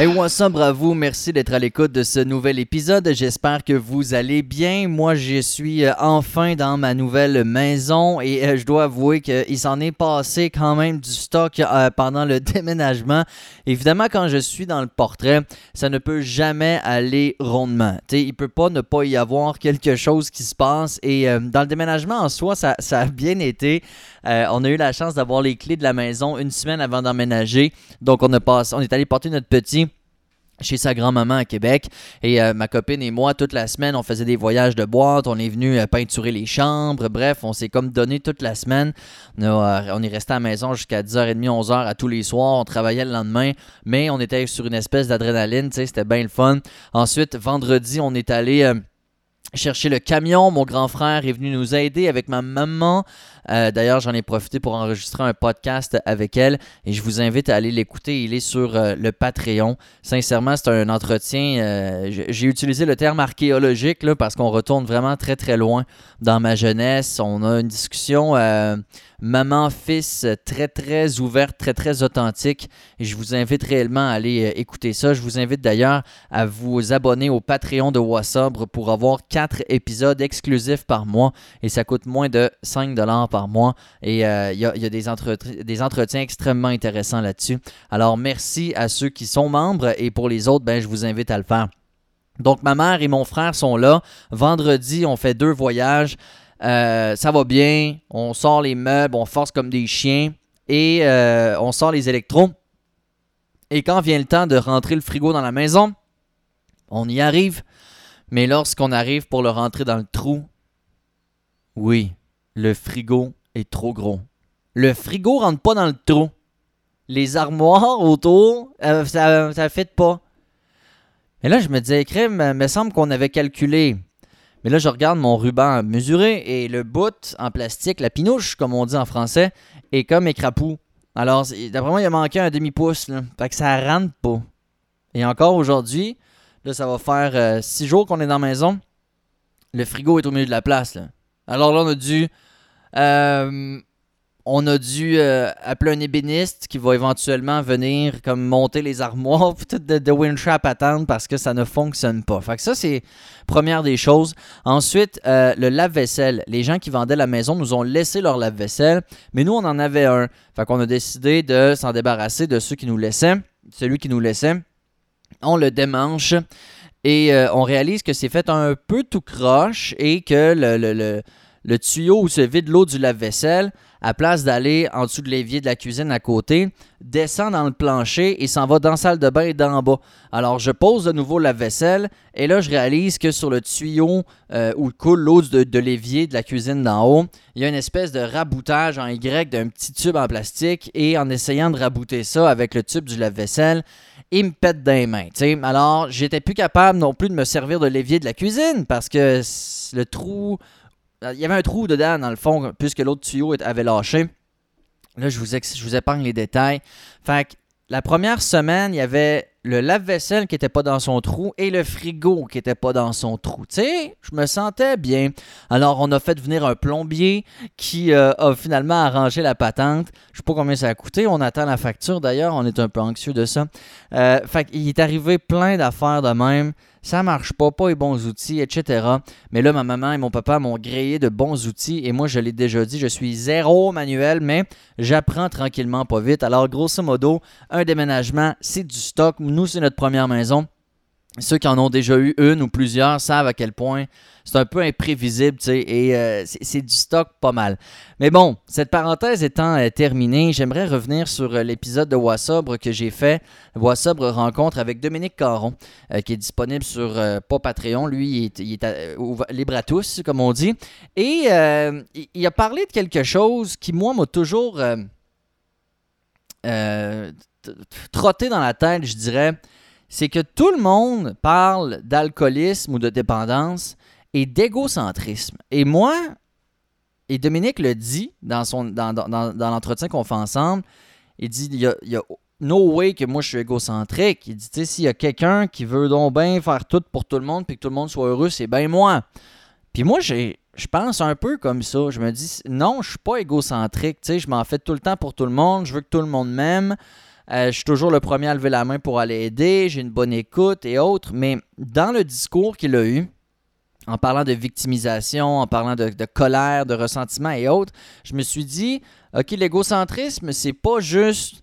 Hey, what's up, bravo, merci d'être à l'écoute de ce nouvel épisode. J'espère que vous allez bien. Moi, je suis euh, enfin dans ma nouvelle maison et euh, je dois avouer qu'il s'en est passé quand même du stock euh, pendant le déménagement. Évidemment, quand je suis dans le portrait, ça ne peut jamais aller rondement. Il il peut pas ne pas y avoir quelque chose qui se passe et dans le déménagement en soi, ça, ça a bien été. on a eu la chance d'avoir les clés de la maison une semaine avant d'emménager. Donc, on, a passé, on est allé porter notre petit chez sa grand-maman à Québec. Et euh, ma copine et moi, toute la semaine, on faisait des voyages de boîte, on est venu euh, peinturer les chambres, bref, on s'est comme donné toute la semaine. On, euh, est resté à la maison jusqu'à 10h30, 11h à tous les soirs, on travaillait le lendemain, mais on était sur une espèce d'adrénaline, tu sais, c'était bien le fun. Ensuite, vendredi, on est allé chercher le camion. Mon grand frère est venu nous aider avec ma maman. Euh, d'ailleurs, j'en ai profité pour enregistrer un podcast avec elle et je vous invite à aller l'écouter. Il est sur euh, le Patreon. Sincèrement, c'est un entretien. Euh, j'ai utilisé le terme archéologique parce qu'on retourne vraiment très très loin dans ma jeunesse. On a une discussion maman-fils très très ouverte, très très authentique. Je vous invite réellement à aller écouter ça. Je vous invite d'ailleurs à vous abonner au Patreon de Wassabre pour avoir quatre épisodes exclusifs par mois et ça coûte moins de 5 dollars par mois. Et euh, il y, a, des, des, entretiens extrêmement intéressants là-dessus. Alors, merci à ceux qui sont membres et pour les autres, ben, je vous invite à le faire. Donc, ma mère et mon frère sont là. Vendredi, on fait deux voyages. Euh, ça va bien. On sort les meubles, on force comme des chiens et euh, on sort les électros. Et quand vient le temps de rentrer le frigo dans la maison, on y arrive. Mais lorsqu'on arrive pour le rentrer dans le trou, oui, le frigo est trop gros. Le frigo rentre pas dans le trou. Les armoires autour, euh, ça ne fait pas. Mais là, je me disais, crème, il me semble qu'on avait calculé. Mais là, je regarde mon ruban mesuré et le bout en plastique, la pinouche, comme on dit en français, est comme écrapou. Alors, d'après moi, il a manqué un demi-pouce. Fait que ça rentre pas. Et encore aujourd'hui, là, ça va faire euh, six jours qu'on est dans la maison. Le frigo est au milieu de la place. Alors là, on a dû euh, on a dû euh, appeler un ébéniste qui va éventuellement venir comme monter les armoires peut-être de, de Windtrap attendre parce que ça ne fonctionne pas. Fait que ça, c'est première des choses. Ensuite, euh, le lave-vaisselle. Les gens qui vendaient la maison nous ont laissé leur lave-vaisselle, mais nous, on en avait un. Fait qu'on a décidé de s'en débarrasser de ceux qui nous laissaient. Celui qui nous laissait, on le démanche. Et on réalise que c'est fait un peu tout croche et que le le tuyau où se vide l'eau du lave-vaisselle, à place d'aller en dessous de l'évier de la cuisine à côté, descend dans le plancher et s'en va dans la salle de bain et d'en bas. Alors je pose de nouveau la vaisselle et là je réalise que sur le tuyau euh, où coule l'eau de, l'évier de la cuisine d'en haut, il y a une espèce de raboutage en Y d'un petit tube en plastique et en essayant de rabouter ça avec le tube du lave-vaisselle, il me pète dans les mains. Alors j'étais plus capable non plus de me servir de l'évier de la cuisine parce que le trou il y avait un trou dedans, dans le fond, puisque l'autre tuyau avait lâché. Là, je vous, je vous épargne les détails. Fait que la première semaine, il y avait le lave-vaisselle qui n'était pas dans son trou et le frigo qui n'était pas dans son trou. Tu sais, je me sentais bien. Alors, on a fait venir un plombier qui euh, a finalement arrangé la patente. Je sais pas combien ça a coûté. On attend la facture d'ailleurs. On est un peu anxieux de ça. Euh, fait qu'il est arrivé plein d'affaires de même ça marche pas, pas les bons outils, etc. Mais là, ma maman et mon papa m'ont grillé de bons outils et moi, je l'ai déjà dit, je suis zéro manuel, mais j'apprends tranquillement, pas vite. Alors, grosso modo, un déménagement, c'est du stock. C'est notre première maison. Ceux qui en ont déjà eu une ou plusieurs savent à quel point c'est un peu imprévisible, tu sais, et euh, c'est du stock pas mal. Mais bon, cette parenthèse étant euh, terminée, j'aimerais revenir sur euh, l'épisode de Wassabre que j'ai fait, Wassabre rencontre avec Dominique Caron, qui est disponible sur Patreon, lui, il est, libre à tous, comme on dit, et il a parlé de quelque chose qui, moi, m'a toujours trotté dans la tête, je dirais c'est que tout le monde parle d'alcoolisme ou de dépendance et d'égocentrisme. Et moi, et Dominique le dit dans, son, dans, l'entretien qu'on fait ensemble, il dit il y, a, no way que moi je suis égocentrique. Il dit, tu sais, s'il y a quelqu'un qui veut donc bien faire tout pour tout le monde puis que tout le monde soit heureux, c'est bien moi. Puis moi, je pense un peu comme ça. Je me dis, non, je suis pas égocentrique. Tu sais, je m'en fais tout le temps pour tout le monde. Je veux que tout le monde m'aime. Euh, je suis toujours le premier à lever la main pour aller aider. J'ai une bonne écoute et autres. Mais dans le discours qu'il a eu, en parlant de victimisation, en parlant de, colère, de ressentiment et autres, je me suis dit, OK, l'égocentrisme, c'est pas juste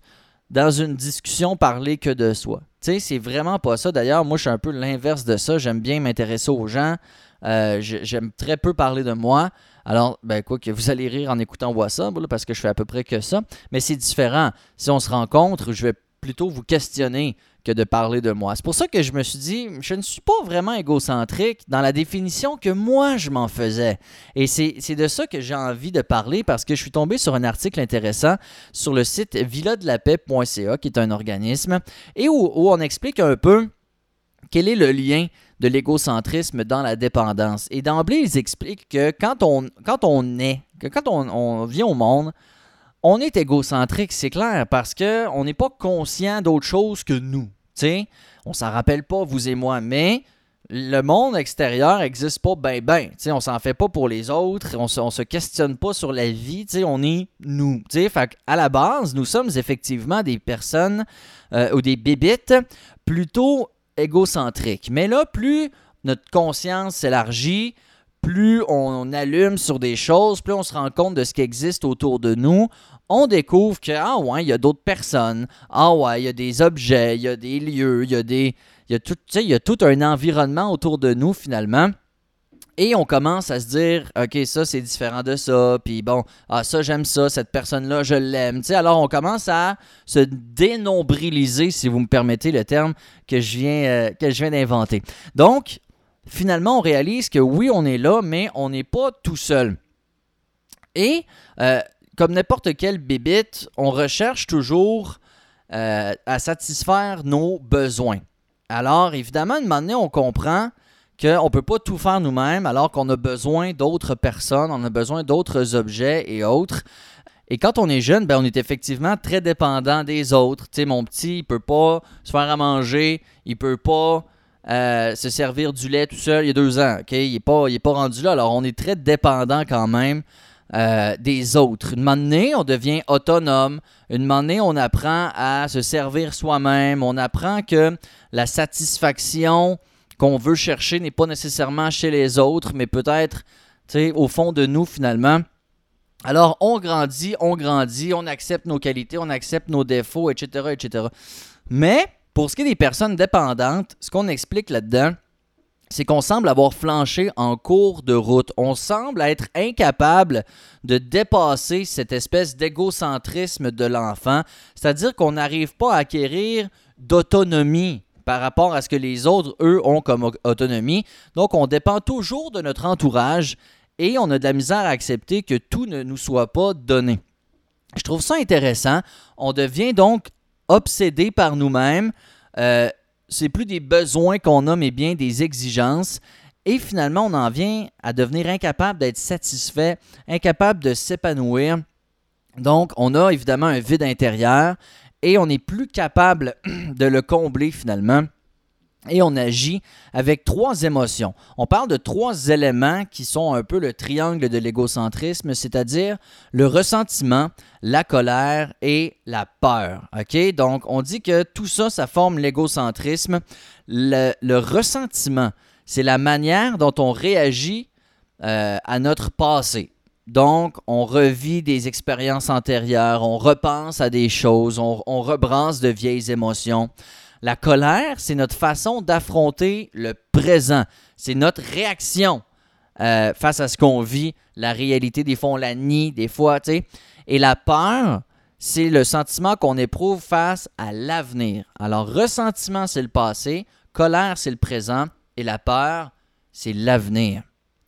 dans une discussion parler que de soi. Tu sais, c'est vraiment pas ça. D'ailleurs, moi, je suis un peu l'inverse de ça. J'aime bien m'intéresser aux gens. Euh, j'aime très peu parler de moi. Alors, ben quoi que vous allez rire en écoutant Voix parce que je fais à peu près que ça. Mais c'est différent. Si on se rencontre, je vais plutôt vous questionner que de parler de moi. C'est pour ça que je me suis dit, je ne suis pas vraiment égocentrique dans la définition que moi je m'en faisais. Et c'est de ça que j'ai envie de parler parce que je suis tombé sur un article intéressant sur le site villadelapep.ca, qui est un organisme, et où, on explique un peu quel est le lien de l'égocentrisme dans la dépendance. Et d'emblée, ils expliquent que quand on, quand on est, que quand on, on vient au monde, on est égocentrique, c'est clair, parce qu'on n'est pas conscient d'autre chose que nous. sais, on s'en rappelle pas, vous et moi, mais le monde extérieur n'existe pas ben ben. sais, on s'en fait pas pour les autres, on se, se questionne pas sur la vie, sais, on est nous. Fait à la base, nous sommes effectivement des personnes euh, ou des bébites plutôt égocentriques. Mais là, plus notre conscience s'élargit, plus on allume sur des choses, plus on se rend compte de ce qui existe autour de nous, on découvre que, ah ouais, il y a d'autres personnes, ah ouais, il y a des objets, il y a des lieux, il y a des. Il y a tout, il y a tout un environnement autour de nous finalement. Et on commence à se dire, OK, ça c'est différent de ça, puis bon, ah ça j'aime ça, cette personne-là je l'aime. Alors on commence à se dénombriliser, si vous me permettez le terme que je viens, euh, que je viens d'inventer. Donc, finalement, on réalise que oui, on est là, mais on n'est pas tout seul. Et euh, comme n'importe quel bébite, on recherche toujours euh, à satisfaire nos besoins. Alors, évidemment, à un moment donné, on comprend qu'on ne peut pas tout faire nous-mêmes alors qu'on a besoin d'autres personnes, on a besoin d'autres objets et autres. Et quand on est jeune, ben, on est effectivement très dépendant des autres. Tu sais, mon petit, il peut pas se faire à manger, il peut pas euh, se servir du lait tout seul il y a deux ans. Il n'est pas, rendu là. Alors, on est très dépendant quand même euh, des autres. Une donné, on devient autonome. Une donné, on apprend à se servir soi-même. On apprend que la satisfaction qu'on veut chercher n'est pas nécessairement chez les autres, mais peut-être au fond de nous finalement. Alors, on grandit, on grandit, on accepte nos qualités, on accepte nos défauts, etc., etc. Mais, pour ce qui est des personnes dépendantes, ce qu'on explique là-dedans, c'est qu'on semble avoir flanché en cours de route. On semble être incapable de dépasser cette espèce d'égocentrisme de l'enfant, c'est-à-dire qu'on n'arrive pas à acquérir d'autonomie par rapport à ce que les autres, eux, ont comme autonomie. Donc, on dépend toujours de notre entourage et on a de la misère à accepter que tout ne nous soit pas donné. Je trouve ça intéressant. On devient donc obsédé par nous-mêmes. Euh, c'est plus des besoins qu'on a, mais bien des exigences. Et finalement, on en vient à devenir incapable d'être satisfait, incapable de s'épanouir. Donc, on a évidemment un vide intérieur et on n'est plus capable de le combler finalement et on agit avec trois émotions. On parle de trois éléments qui sont un peu le triangle de l'égocentrisme, c'est-à-dire le ressentiment, la colère et la peur. OK? Donc, on dit que tout ça, ça forme l'égocentrisme. Le, ressentiment, c'est la manière dont on réagit euh, à notre passé. Donc, on revit des expériences antérieures, on repense à des choses, on, on de vieilles émotions. La colère, c'est notre façon d'affronter le présent. C'est notre réaction euh, face à ce qu'on vit, la réalité. Des fois, on la nie, des fois, tu sais. Et la peur, c'est le sentiment qu'on éprouve face à l'avenir. Alors, ressentiment, c'est le passé, colère, c'est le présent, et la peur, c'est l'avenir.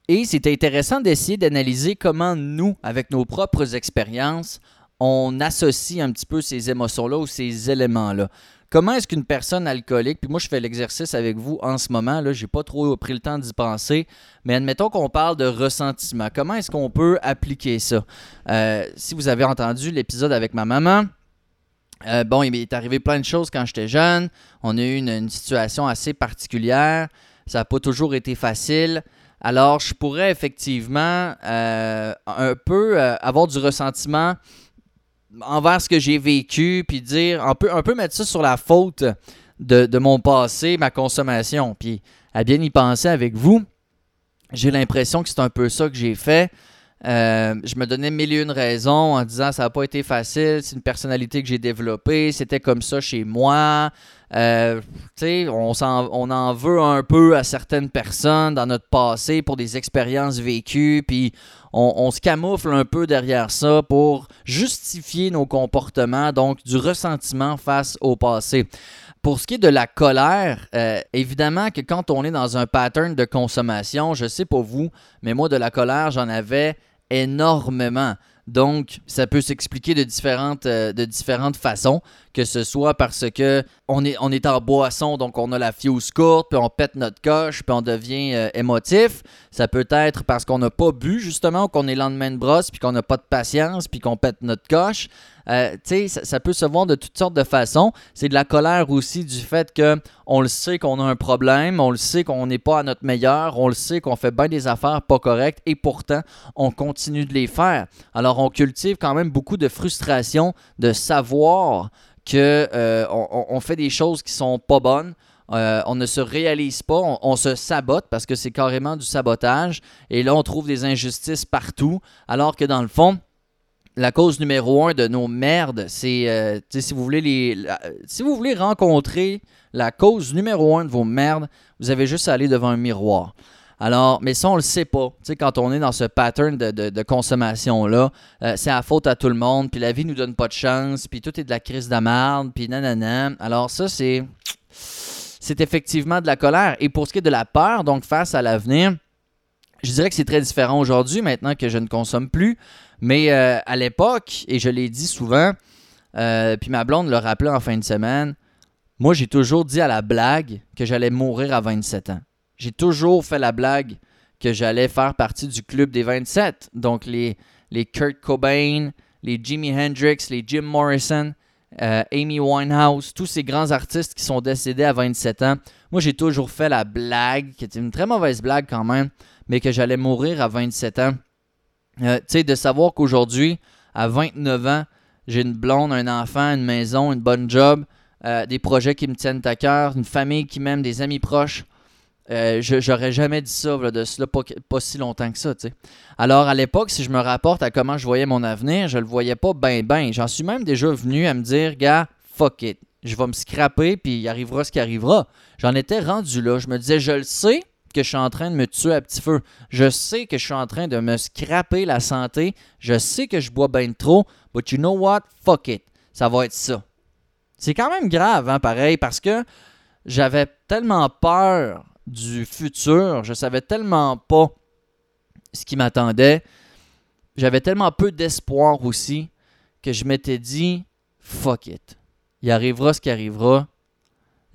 Et c'est intéressant d'essayer d'analyser comment nous, avec nos propres expériences, on associe un petit peu ces émotions-là ou ces éléments-là. Comment est-ce qu'une personne alcoolique, puis moi je fais l'exercice avec vous en ce moment, là, j'ai pas trop pris le temps d'y penser, mais admettons qu'on parle de ressentiment. Comment est-ce qu'on peut appliquer ça? Euh, si vous avez entendu l'épisode avec ma maman, euh, bon, il m'est arrivé plein de choses quand j'étais jeune. On a eu une, situation assez particulière. Ça n'a pas toujours été facile. Alors, je pourrais effectivement euh, un peu avoir du ressentiment envers ce que j'ai vécu, puis dire, un peu, mettre ça sur la faute de mon passé, ma consommation. Puis à bien y penser avec vous, j'ai l'impression que c'est un peu ça que j'ai fait. Euh, je me donnais mille et une raisons en disant ça n'a pas été facile, c'est une personnalité que j'ai développée, c'était comme ça chez moi. Euh, on, en, on en veut un peu à certaines personnes dans notre passé pour des expériences vécues, puis on, se camoufle un peu derrière ça pour justifier nos comportements, donc du ressentiment face au passé. Pour ce qui est de la colère, euh, évidemment que quand on est dans un pattern de consommation, je sais pas vous, mais moi de la colère, j'en avais énormément. Donc, ça peut s'expliquer de différentes, euh, de différentes façons, que ce soit parce que on est, on est en boisson, donc on a la fuse courte, puis on pète notre coche, puis on devient euh, émotif. Ça peut être parce qu'on n'a pas bu, justement, qu'on est lendemain de brosse, puis qu'on n'a pas de patience, puis qu'on pète notre coche. Euh, ça, ça, peut se voir de toutes sortes de façons. C'est de la colère aussi du fait que on le sait qu'on a un problème, on le sait qu'on n'est pas à notre meilleur, on le sait qu'on fait bien des affaires pas correctes et pourtant on continue de les faire. Alors on cultive quand même beaucoup de frustration de savoir que euh, on, fait des choses qui sont pas bonnes. Euh, on ne se réalise pas, on, on se sabote parce que c'est carrément du sabotage. Et là, on trouve des injustices partout, alors que dans le fond, la cause numéro un de nos merdes, c'est euh, si vous voulez si vous voulez rencontrer la cause numéro un de vos merdes, vous avez juste à aller devant un miroir. Alors, mais ça, on le sait pas. Tu sais, quand on est dans ce pattern de, consommation-là, euh, c'est à faute à tout le monde, puis la vie nous donne pas de chance, puis tout est de la crise de merde, puis nanana. Alors ça, c'est... C'est effectivement de la colère. Et pour ce qui est de la peur, donc face à l'avenir, je dirais que c'est très différent aujourd'hui, maintenant que je ne consomme plus. Mais euh, à l'époque, et je l'ai dit souvent, euh, puis ma blonde le rappelait en fin de semaine, moi j'ai toujours dit à la blague que j'allais mourir à 27 ans. J'ai toujours fait la blague que j'allais faire partie du club des 27. Donc les, les Kurt Cobain, les Jimi Hendrix, les Jim Morrison, euh, Amy Winehouse, tous ces grands artistes qui sont décédés à 27 ans. Moi j'ai toujours fait la blague, qui était une très mauvaise blague quand même, mais que j'allais mourir à 27 ans. Euh, de savoir qu'aujourd'hui, à 29 ans, j'ai une blonde, un enfant, une maison, une bonne job, euh, des projets qui me tiennent à cœur, une famille qui m'aime, des amis proches. Euh, j'aurais jamais dit ça de cela pas, si longtemps que ça. sais. Alors à l'époque, si je me rapporte à comment je voyais mon avenir, je le voyais pas bien bien. J'en suis même déjà venu à me dire, gars, fuck it. Je vais me scraper, puis il arrivera ce qui arrivera. J'en étais rendu là. Je me disais, je le sais, que je suis en train de me tuer à petit feu. Je sais que je suis en train de me scraper la santé. Je sais que je bois bien trop. But you know what? Fuck it. Ça va être ça. C'est quand même grave, hein, pareil, parce que j'avais tellement peur du futur. Je savais tellement pas ce qui m'attendait. J'avais tellement peu d'espoir aussi que je m'étais dit fuck it. Il arrivera ce qui arrivera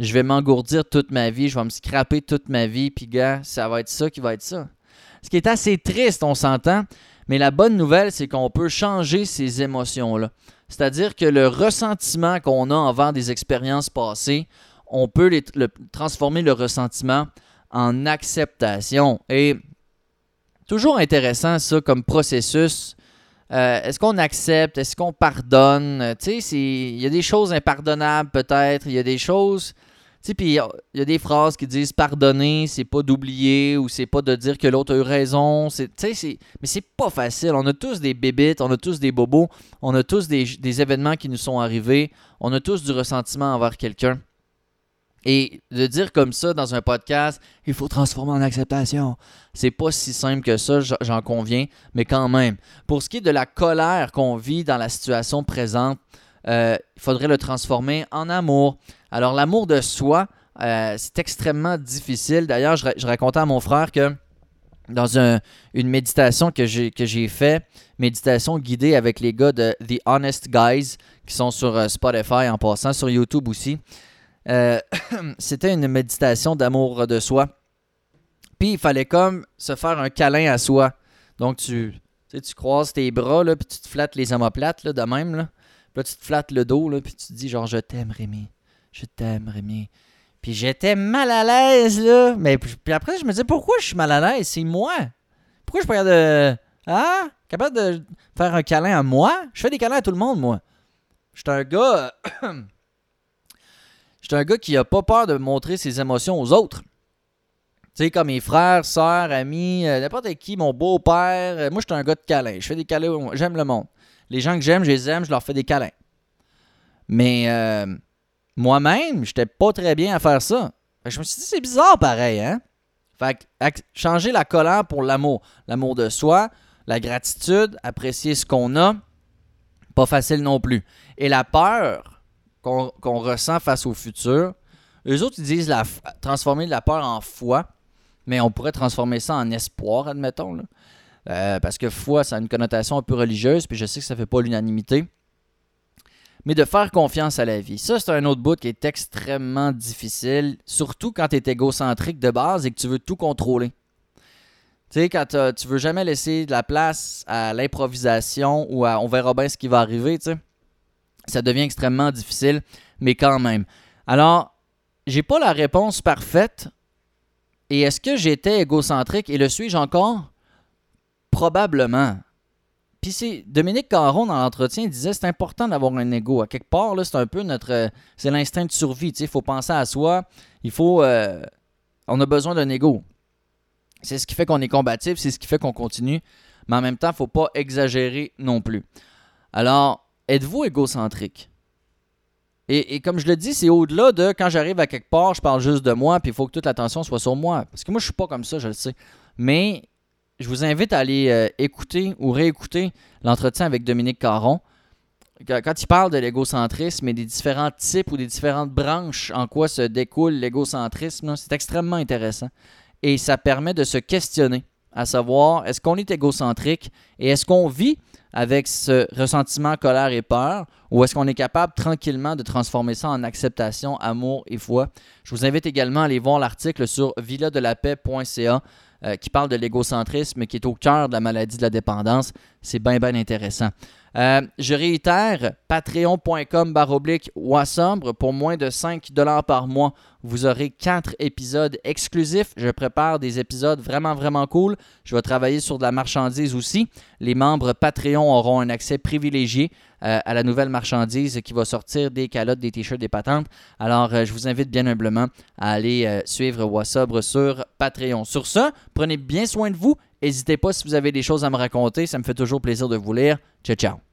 je vais m'engourdir toute ma vie, je vais me scraper toute ma vie, puis gars, ça va être ça qui va être ça. Ce qui est assez triste, on s'entend, mais la bonne nouvelle, c'est qu'on peut changer ces émotions-là. C'est-à-dire que le ressentiment qu'on a envers des expériences passées, on peut les, transformer le ressentiment en acceptation. Et toujours intéressant ça comme processus. Euh, est-ce qu'on accepte? Est-ce qu'on pardonne? Tu sais, il y a des choses impardonnables peut-être. Il y a des choses sais, puis il y a des phrases qui disent pardonner, c'est pas d'oublier ou c'est pas de dire que l'autre a eu raison. C'est, mais c'est pas facile. On a tous des bébites, on a tous des bobos, on a tous des, événements qui nous sont arrivés, on a tous du ressentiment envers quelqu'un. Et de dire comme ça dans un podcast, il faut transformer en acceptation, c'est pas si simple que ça, j'en conviens, mais quand même. Pour ce qui est de la colère qu'on vit dans la situation présente, euh, il faudrait le transformer en amour. Alors l'amour de soi, euh, c'est extrêmement difficile. D'ailleurs, je, racontais à mon frère que dans une méditation que j'ai, que j'ai fait, méditation guidée avec les gars de The Honest Guys, qui sont sur euh, Spotify en passant, sur YouTube aussi. c'était une méditation d'amour de soi. Puis il fallait comme se faire un câlin à soi. Donc tu, tu croises tes bras, là, puis tu te flattes les omoplates là, de même. Là, tu te flattes le dos, là, puis tu te dis genre, je t'aime, Rémi. Je t'aime, Rémi. Puis j'étais mal à l'aise, là. Mais puis après, je me disais, pourquoi je suis mal à l'aise? C'est moi. Pourquoi je suis pas de Ah? Capable de faire un câlin à moi? Je fais des câlins à tout le monde, moi. Je suis un gars. Je suis un gars qui a pas peur de montrer ses émotions aux autres. Tu sais, comme mes frères, sœurs, amis, euh, n'importe qui, mon beau-père. Euh, moi, je suis un gars de câlin. Je fais des câlins. J'aime le monde. Les gens que j'aime, je les aime, je leur fais des câlins. Mais euh, moi-même, j'étais pas très bien à faire ça. je me suis dit, c'est bizarre pareil, hein? Fait changer la colère pour l'amour. L'amour de soi, la gratitude, apprécier ce qu'on a, pas facile non plus. Et la peur qu'on ressent face au futur, eux autres, ils disent la, transformer de la peur en foi, mais on pourrait transformer ça en espoir, admettons. Euh, parce que foi, ça a une connotation un peu religieuse, puis je sais que ça ne fait pas l'unanimité. Mais de faire confiance à la vie. Ça, c'est un autre bout qui est extrêmement difficile, surtout quand tu es égocentrique de base et que tu veux tout contrôler. Tu sais, quand tu veux jamais laisser de la place à l'improvisation ou à on verra bien ce qui va arriver, tu sais, ça devient extrêmement difficile, mais quand même. Alors, j'ai pas la réponse parfaite. Et est-ce que j'étais égocentrique et le suis-je encore? Probablement. Puis c'est Dominique Caron dans l'entretien disait c'est important d'avoir un ego. À quelque part, là, c'est un peu notre. C'est l'instinct de survie. Il faut penser à soi. Il faut. Euh, on a besoin d'un ego. C'est ce qui fait qu'on est combatif, c'est ce qui fait qu'on continue. Mais en même temps, faut pas exagérer non plus. Alors, êtes-vous égocentrique? Et, comme je le dis, c'est au-delà de quand j'arrive à quelque part, je parle juste de moi, puis il faut que toute l'attention soit sur moi. Parce que moi, je suis pas comme ça, je le sais. Mais je vous invite à aller euh, écouter ou réécouter l'entretien avec Dominique Caron. Quand il parle de l'égocentrisme et des différents types ou des différentes branches en quoi se découle l'égocentrisme, c'est extrêmement intéressant et ça permet de se questionner, à savoir est-ce qu'on est égocentrique et est-ce qu'on vit avec ce ressentiment, colère et peur, ou est-ce qu'on est capable tranquillement de transformer ça en acceptation, amour et foi? Je vous invite également à aller voir l'article sur villadelapais.ca euh, qui parle de l'égocentrisme qui est au cœur de la maladie de la dépendance. C'est bien, bien intéressant. Euh, je réitère, patreon.com baroblique pour moins de 5 dollars par mois. Vous aurez 4 épisodes exclusifs. Je prépare des épisodes vraiment, vraiment cool. Je vais travailler sur de la marchandise aussi. Les membres Patreon auront un accès privilégié euh, à la nouvelle marchandise qui va sortir des calottes, des t-shirts, des patentes. Alors, euh, je vous invite bien humblement à aller suivre Wassobre sur Patreon. Sur ce, prenez bien soin de vous N'hésitez pas si vous avez des choses à me raconter, ça me fait toujours plaisir de vous lire. Ciao, ciao.